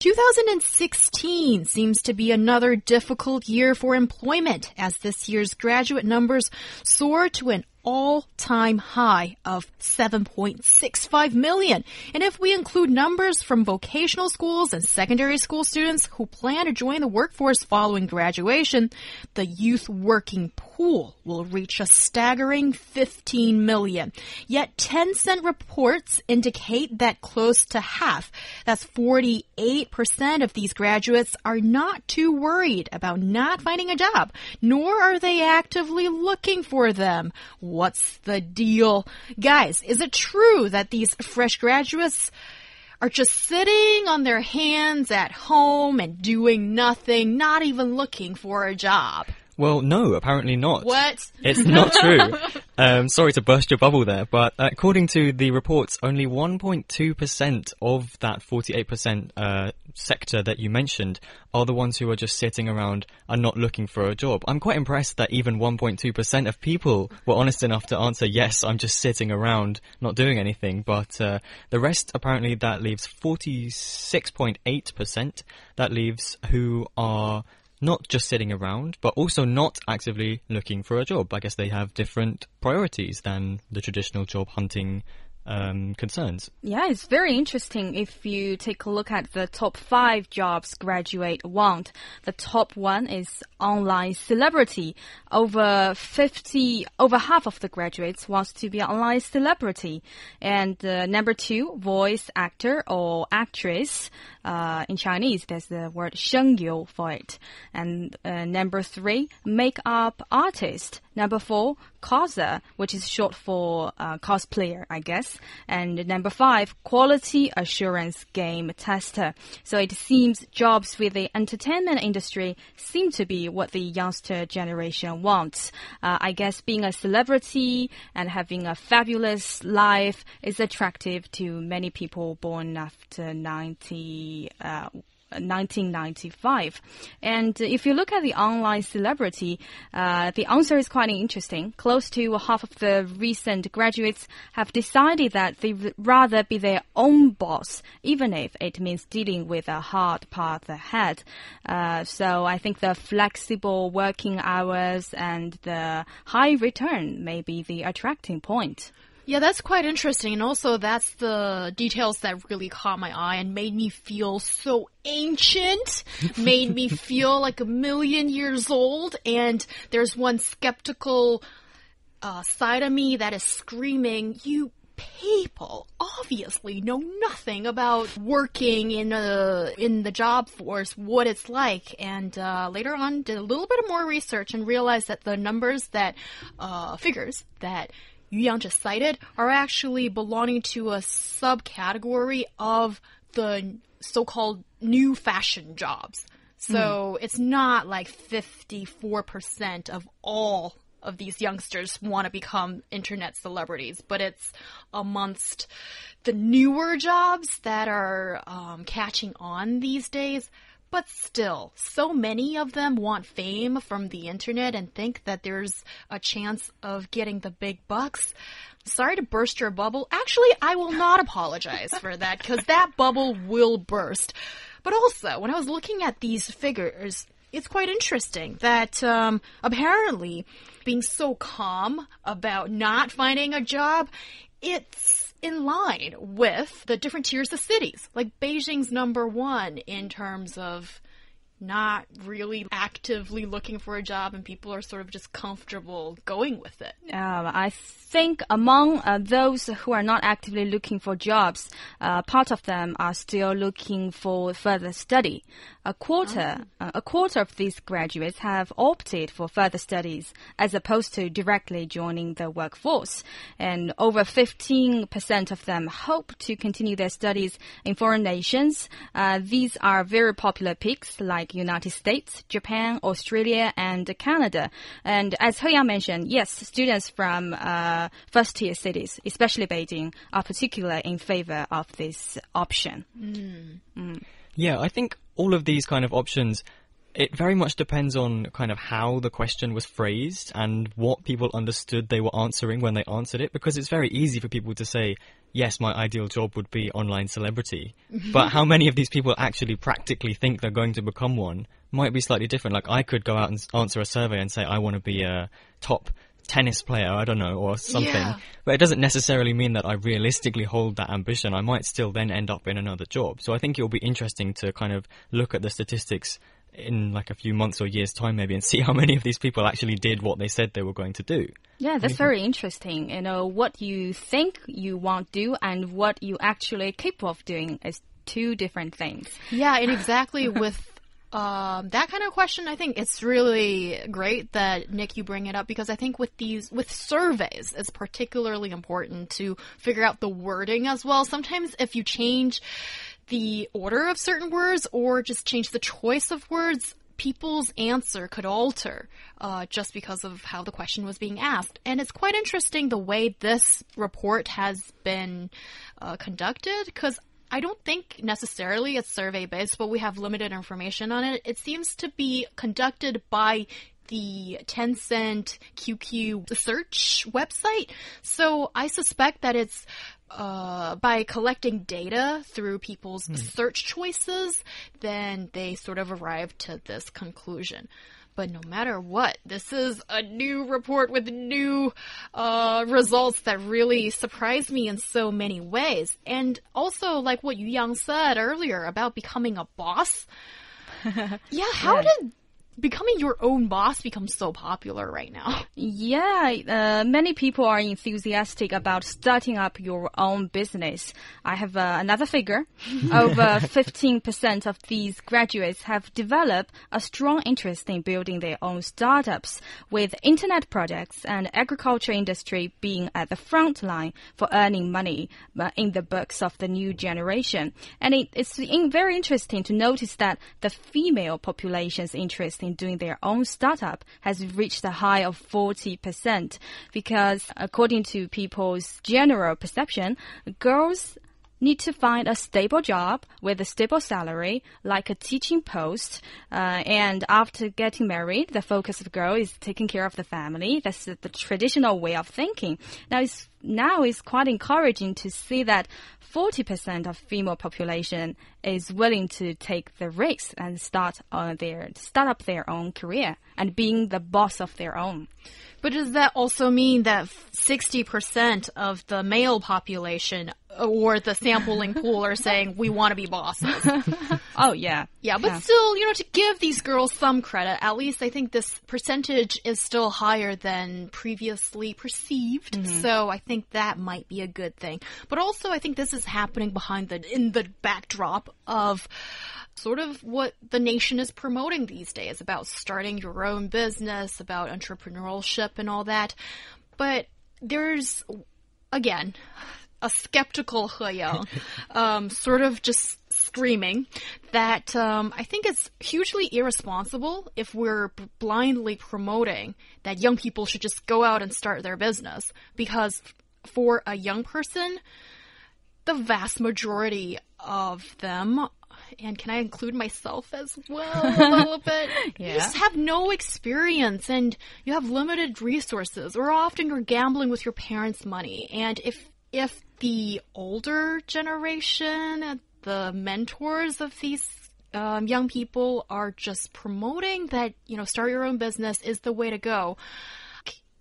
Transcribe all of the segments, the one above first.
2016 seems to be another difficult year for employment as this year's graduate numbers soar to an all-time high of 7.65 million. And if we include numbers from vocational schools and secondary school students who plan to join the workforce following graduation, the youth working pool will reach a staggering 15 million. Yet Tencent reports indicate that close to half, that's 48% of these graduates are not too worried about not finding a job, nor are they actively looking for them. What's the deal? Guys, is it true that these fresh graduates are just sitting on their hands at home and doing nothing, not even looking for a job? Well, no, apparently not. What? It's not true. um, sorry to burst your bubble there, but according to the reports, only 1.2% of that 48% uh, sector that you mentioned are the ones who are just sitting around and not looking for a job. I'm quite impressed that even 1.2% of people were honest enough to answer, yes, I'm just sitting around, not doing anything. But uh, the rest, apparently, that leaves 46.8%. That leaves who are not just sitting around, but also not actively looking for a job. I guess they have different priorities than the traditional job hunting um, concerns. Yeah, it's very interesting if you take a look at the top five jobs graduate want. The top one is online celebrity. Over 50, over half of the graduates wants to be an online celebrity. And uh, number two, voice actor or actress. Uh, in Chinese, there's the word 声优 for it. And uh, number three, makeup artist. Number four, coser, which is short for uh, cosplayer, I guess. And number five, quality assurance game tester. So it seems jobs with the entertainment industry seem to be what the youngster generation wants. Uh, I guess being a celebrity and having a fabulous life is attractive to many people born after 90. Uh, 1995. And if you look at the online celebrity, uh, the answer is quite interesting. Close to half of the recent graduates have decided that they would rather be their own boss, even if it means dealing with a hard path ahead. Uh, so I think the flexible working hours and the high return may be the attracting point. Yeah, that's quite interesting. And also, that's the details that really caught my eye and made me feel so ancient, made me feel like a million years old. And there's one skeptical uh, side of me that is screaming, You people obviously know nothing about working in a in the job force, what it's like. And uh, later on, did a little bit of more research and realized that the numbers that uh, figures that Yu Yang just cited are actually belonging to a subcategory of the so-called new fashion jobs. So mm. it's not like 54% of all of these youngsters want to become internet celebrities, but it's amongst the newer jobs that are um, catching on these days. But still, so many of them want fame from the internet and think that there's a chance of getting the big bucks. Sorry to burst your bubble. Actually, I will not apologize for that because that bubble will burst. But also, when I was looking at these figures, it's quite interesting that um, apparently being so calm about not finding a job, it's in line with the different tiers of cities. Like Beijing's number one in terms of not really actively looking for a job and people are sort of just comfortable going with it. Um, I think among uh, those who are not actively looking for jobs, uh, part of them are still looking for further study. A quarter, oh. uh, a quarter of these graduates have opted for further studies as opposed to directly joining the workforce, and over 15% of them hope to continue their studies in foreign nations. Uh, these are very popular picks like like United States, Japan, Australia, and Canada. And as He Yang mentioned, yes, students from uh, first tier cities, especially Beijing, are particularly in favor of this option. Yeah, I think all of these kind of options, it very much depends on kind of how the question was phrased and what people understood they were answering when they answered it, because it's very easy for people to say, yes, my ideal job would be online celebrity. but how many of these people actually practically think they're going to become one might be slightly different. Like I could go out and answer a survey and say, I want to be a top tennis player, I don't know, or something. Yeah. But it doesn't necessarily mean that I realistically hold that ambition. I might still then end up in another job. So I think it'll be interesting to kind of look at the statistics in like a few months or years time maybe and see how many of these people actually did what they said they were going to do. Yeah, that's very interesting. You know, what you think you want to do and what you actually capable of doing is two different things. Yeah, and exactly with um, that kind of question, I think it's really great that Nick you bring it up because I think with these with surveys, it's particularly important to figure out the wording as well. Sometimes if you change the order of certain words or just change the choice of words, people's answer could alter uh, just because of how the question was being asked. And it's quite interesting the way this report has been uh, conducted because I don't think necessarily it's survey based, but we have limited information on it. It seems to be conducted by the Tencent QQ search website. So I suspect that it's uh, by collecting data through people's search choices, then they sort of arrive to this conclusion. But no matter what, this is a new report with new uh, results that really surprised me in so many ways. And also, like what Yu Yang said earlier about becoming a boss. yeah, how did becoming your own boss becomes so popular right now? Yeah, uh, many people are enthusiastic about starting up your own business. I have uh, another figure. Over 15% of these graduates have developed a strong interest in building their own startups, with internet projects and agriculture industry being at the front line for earning money uh, in the books of the new generation. And it, it's in, very interesting to notice that the female population's interest in doing their own startup has reached a high of 40% because according to people's general perception, girls need to find a stable job with a stable salary, like a teaching post. Uh, and after getting married, the focus of girl is taking care of the family. That's the, the traditional way of thinking. Now it's now it's quite encouraging to see that 40% of female population is willing to take the risk and start on their start up their own career and being the boss of their own. But does that also mean that 60% of the male population or the sampling pool are saying we want to be bosses? Oh yeah. Yeah, but still, you know, to give these girls some credit, at least I think this percentage is still higher than previously perceived. Mm-hmm. So I think that might be a good thing. But also, I think this is happening behind the in the backdrop of sort of what the nation is promoting these days about starting your own business, about entrepreneurship and all that. But there's again a skeptical He Yang, um, sort of just screaming that um, I think it's hugely irresponsible if we're blindly promoting that young people should just go out and start their business because for a young person, the vast majority of them. And can I include myself as well a little bit? You just have no experience and you have limited resources, or often you're gambling with your parents' money. And if if the older generation, the mentors of these um, young people are just promoting that you know start your own business is the way to go.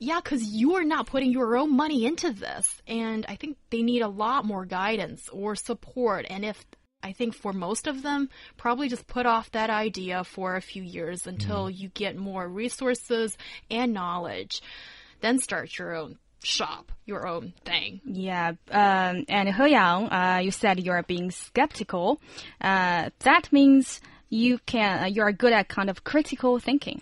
Yeah, because you are not putting your own money into this, and I think they need a lot more guidance or support. And if I think for most of them, probably just put off that idea for a few years until you get more resources and knowledge, then start your own shop, your own thing. Yeah, um, and He Yang, uh, you said you are being skeptical. Uh, that means you can uh, you are good at kind of critical thinking.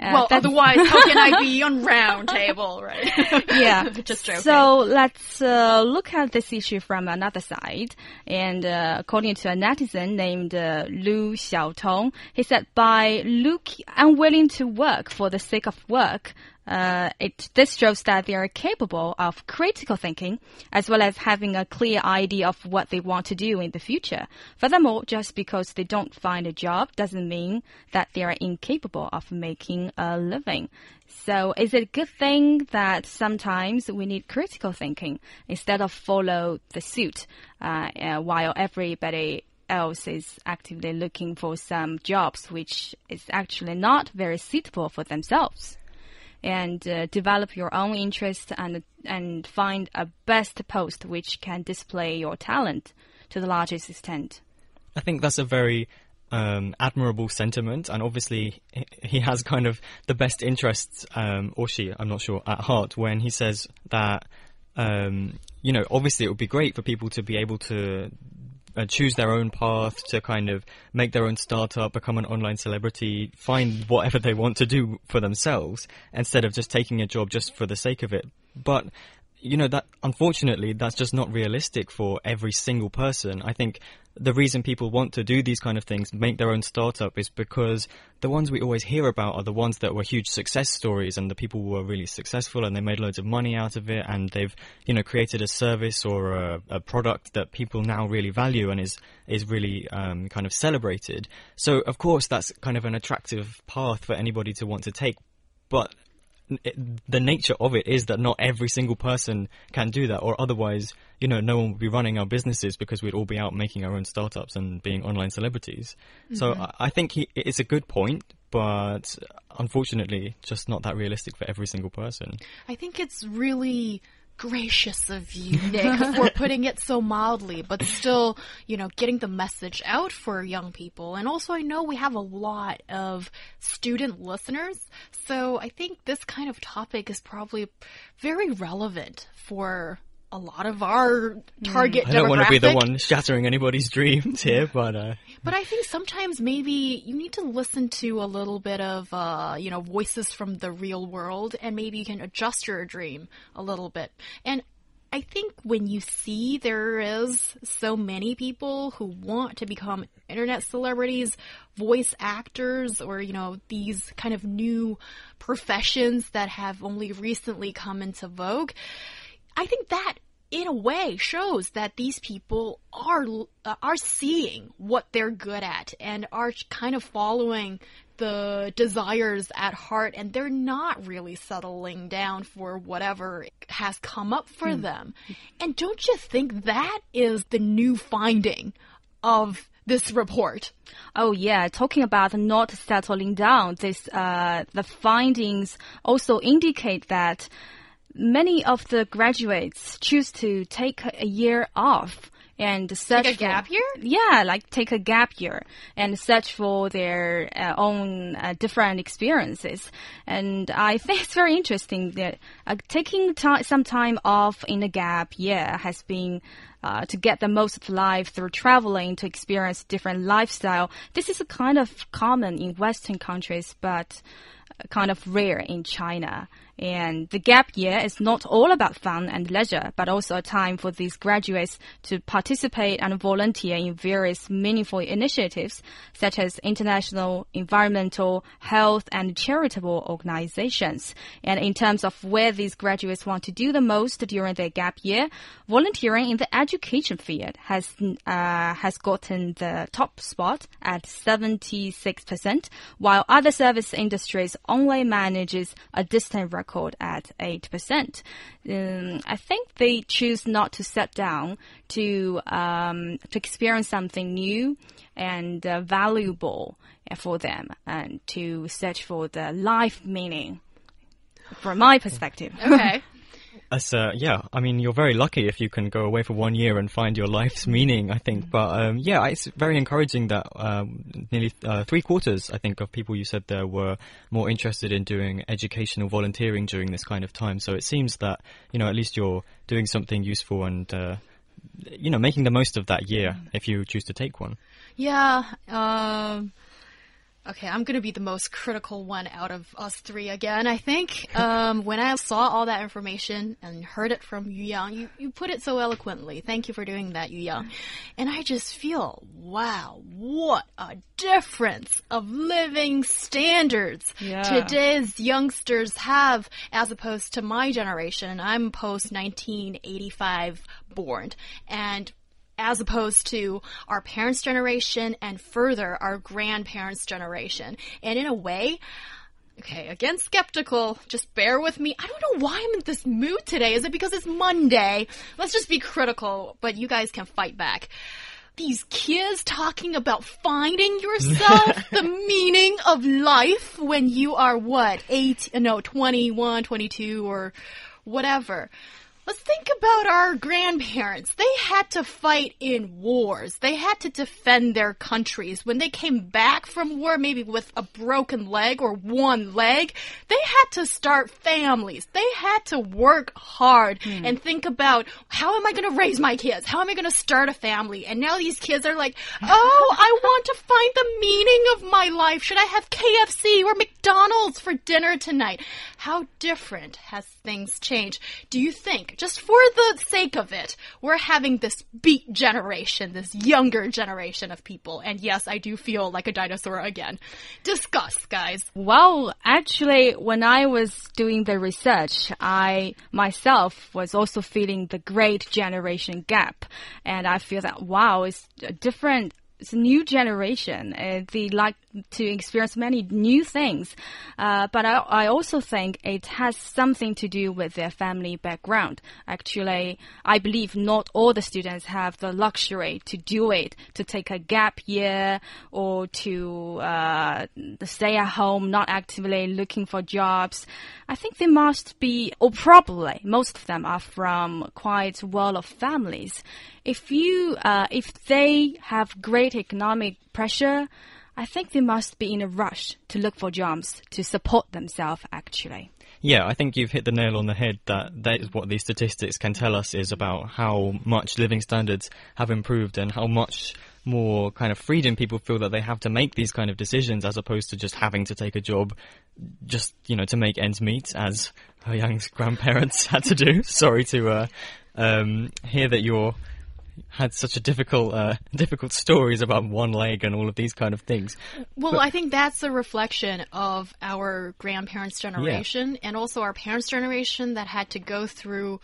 Uh, well, otherwise, how can I be on round table, right? yeah. Just joking. So let's uh, look at this issue from another side. And uh, according to a netizen named uh, Lu Xiaotong, he said by look unwilling to work for the sake of work, uh, it this shows that they are capable of critical thinking as well as having a clear idea of what they want to do in the future. Furthermore, just because they don't find a job doesn't mean that they are incapable of making a living. So, is it a good thing that sometimes we need critical thinking instead of follow the suit uh, uh, while everybody else is actively looking for some jobs which is actually not very suitable for themselves? And uh, develop your own interests and and find a best post which can display your talent to the largest extent. I think that's a very um, admirable sentiment, and obviously he- has kind of the best interests, um, or she, I'm not sure, at heart when he says that, um, you know, obviously it would be great for people to be able to uh, choose their own path, to kind of make their own startup, become an online celebrity, find whatever they want to do for themselves, instead of just taking a job just for the sake of it. But you know that unfortunately that's just not realistic for every single person. I think the reason people want to do these kind of things, make their own startup, is because the ones we always hear about are the ones that were huge success stories and the people were really successful and they made loads of money out of it and they've you know created a service or a, a product that people now really value and is is really um, kind of celebrated. So of course that's kind of an attractive path for anybody to want to take, but it, the nature of it is that not every single person can do that, or otherwise, you know, no one would be running our businesses because we'd all be out making our own startups and being online celebrities. So mm-hmm. I, I think he, it's a good point, but unfortunately, just not that realistic for every single person. I think it's really gracious of you, Nick, for putting it so mildly, but still, you know, getting the message out for young people. And also, I know we have a lot of student listeners, so I think this kind of topic is probably very relevant for a lot of our target I don't want to be the one shattering anybody's dreams here, but uh, But I think sometimes maybe you need to listen to a little bit of, uh, you know, voices from the real world and maybe you can adjust your dream a little bit. And I think when you see there is so many people who want to become internet celebrities, voice actors, or, you know, these kind of new professions that have only recently come into vogue, I think that in a way shows that these people are uh, are seeing what they're good at and are kind of following the desires at heart and they're not really settling down for whatever has come up for them. And don't you think that is the new finding of this report? Oh yeah, talking about not settling down, this uh, the findings also indicate that many of the graduates choose to take a year off and search a for- gap year? Yeah, like take a gap year and search for their uh, own uh, different experiences. And I think it's very interesting that uh, taking some time off in a gap year has been uh, to get the most of life through traveling to experience different lifestyle. This is a kind of common in Western countries, but kind of rare in China. And the gap year is not all about fun and leisure, but also a time for these graduates to participate and volunteer in various meaningful initiatives, such as international, environmental, health, and charitable organizations. And in terms of where these graduates want to do the most during their gap year, volunteering in the education field has uh, has gotten the top spot at 76%, while other service industries only manages a distant record at 8%. Um, I think they choose not to sit down to um, to experience something new and uh, valuable for them and to search for the life meaning. From my perspective. Okay. As, uh, yeah, I mean, you're very lucky if you can go away for one year and find your life's meaning, I think. But um, yeah, it's very encouraging that um, nearly uh, three quarters, I think, of people you said there were more interested in doing educational volunteering during this kind of time. So it seems that, you know, at least you're doing something useful and, uh, you know, making the most of that year if you choose to take one. Yeah, um, Okay, I'm gonna be the most critical one out of us three again, I think. Um, when I saw all that information and heard it from Yu Yang, you, you put it so eloquently. Thank you for doing that, Yu Yang. And I just feel, wow, what a difference of living standards Yeah. today's youngsters have as opposed to my generation. I'm post 1985 born. And as opposed to our parents' generation and further our grandparents' generation. And in a way, okay, again, skeptical, just bear with me. I don't know why I'm in this mood today. Is it because it's Monday? Let's just be critical, but you guys can fight back. These kids talking about finding yourself, the meaning of life when you are what, eight, no, 21, 22, or whatever. Let's think about our grandparents. They had to fight in wars. They had to defend their countries. When they came back from war, maybe with a broken leg or one leg, they had to start families. They had to work hard hmm. and think about how am I going to raise my kids? How am I going to start a family? And now these kids are like, oh, I want to find the meaning of my life. Should I have KFC or McDonald's for dinner tonight? How different has things change. Do you think, just for the sake of it, we're having this beat generation, this younger generation of people? And yes, I do feel like a dinosaur again. Discuss, guys. Well, actually, when I was doing the research, I myself was also feeling the great generation gap. And I feel that, wow, it's a different, it's a new generation. Uh, they like to experience many new things. Uh, but I, I also think it has something to do with their family background. Actually, I believe not all the students have the luxury to do it, to take a gap year or to uh, stay at home, not actively looking for jobs. I think they must be, or probably most of them are from quite well-off families. If you, uh, if they have great economic pressure, I think they must be in a rush to look for jobs to support themselves, actually. Yeah, I think you've hit the nail on the head that that is what these statistics can tell us is about how much living standards have improved and how much more kind of freedom people feel that they have to make these kind of decisions as opposed to just having to take a job just, you know, to make ends meet as He Yang grandparents had to do. Sorry to uh, um, hear that you're had such a difficult uh, difficult stories about one leg and all of these kind of things. Well, I think that's a reflection of our grandparents' generation and also our parents' generation that had to go through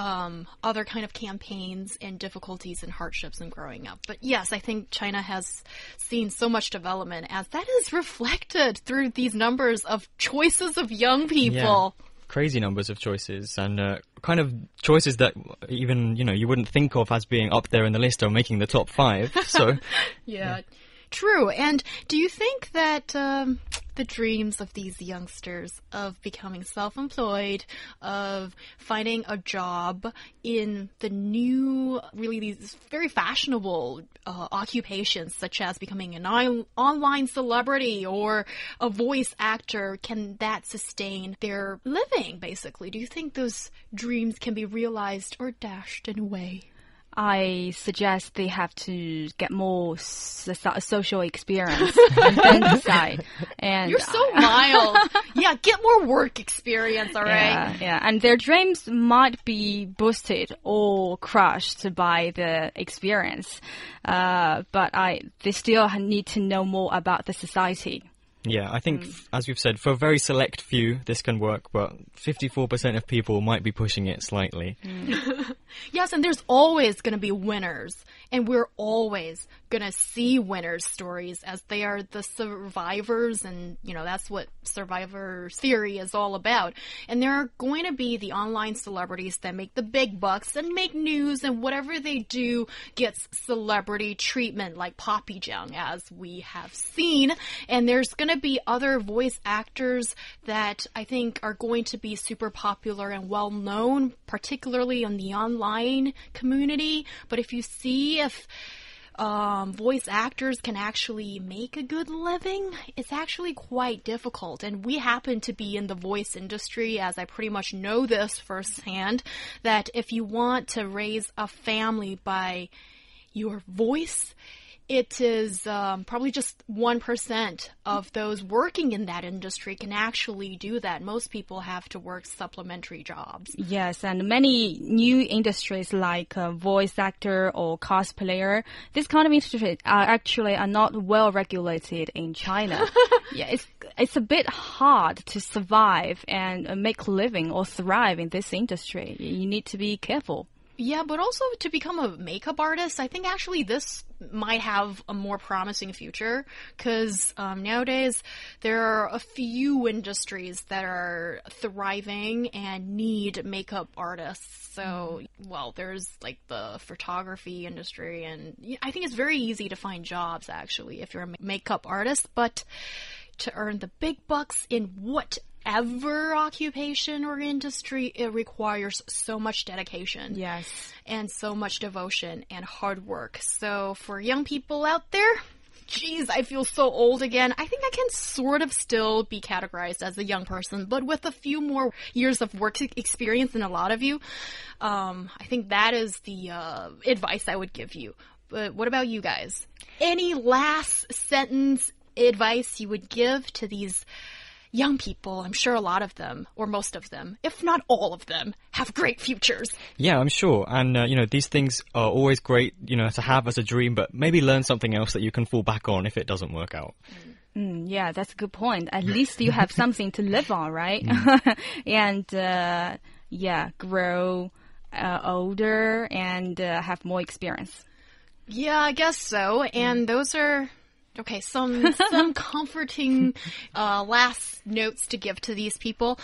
um, other kind of campaigns and difficulties and hardships in growing up. But yes, I think China has seen so much development as that is reflected through these numbers of choices of young people. Crazy numbers of choices and uh, kind of choices that even you know you wouldn't think of as being up there in the list or making the top five. So Yeah. True. And do you think that um, the dreams of these youngsters of becoming self employed, of finding a job in the new, really these very fashionable uh, occupations, such as becoming an on- online celebrity or a voice actor, can that sustain their living, basically? Do you think those dreams can be realized or dashed in a way? I suggest they have to get more so- social experience and then decide. And You're so mild. yeah, get more work experience, all right? Yeah, yeah, and their dreams might be boosted or crushed by the experience, uh, but I they still need to know more about the society. Yeah, I think, mm. f as we've said, for a very select few, this can work, but 54% of people might be pushing it slightly. Mm. Yes, and there's always going to be winners, and we're always going to see winners' stories as they are the survivors, and you know that's what survivor theory is all about. And there are going to be the online celebrities that make the big bucks and make news, and whatever they do gets celebrity treatment, like Papi Jiang, as we have seen. And there's going to be other voice actors that I think are going to be super popular and well known, particularly on the online community. But if you see if um, voice actors can actually make a good living, it's actually quite difficult. And we happen to be in the voice industry, as I pretty much know this firsthand, that if you want to raise a family by your voice, it is um, probably just 1% of those working in that industry can actually do that. Most people have to work supplementary jobs. Yes, and many new industries like uh, voice actor or cosplayer, this kind of industry are actually are not well regulated in China. yeah, it's it's a bit hard to survive and uh, make a living or thrive in this industry. You need to be careful. Yeah, but also to become a makeup artist, I think actually this might have a more promising future because um, nowadays there are a few industries that are thriving and need makeup artists. So, well, there's like the photography industry, and I think it's very easy to find jobs actually if you're a makeup artist, but to earn the big bucks in whatever occupation or industry, it requires so much dedication. Yes. And so much devotion and hard work. So for young people out there, Jeez, I feel so old again. I think I can sort of still be categorized as a young person, but with a few more years of work experience than a lot of you, um, I think that is the uh, advice I would give you. But what about you guys? Any last sentence advice you would give to these young people? I'm sure a lot of them, or most of them, if not all of them, have great futures. Yeah, I'm sure. And, uh, you know, these things are always great, you know, to have as a dream, but maybe learn something else that you can fall back on if it doesn't work out. Mm, yeah, that's a good point. At least you have something to live on, right? and, uh, yeah, grow uh, older and uh, have more experience. Yeah, I guess so. And those are Okay, some some comforting uh, last notes to give to these people.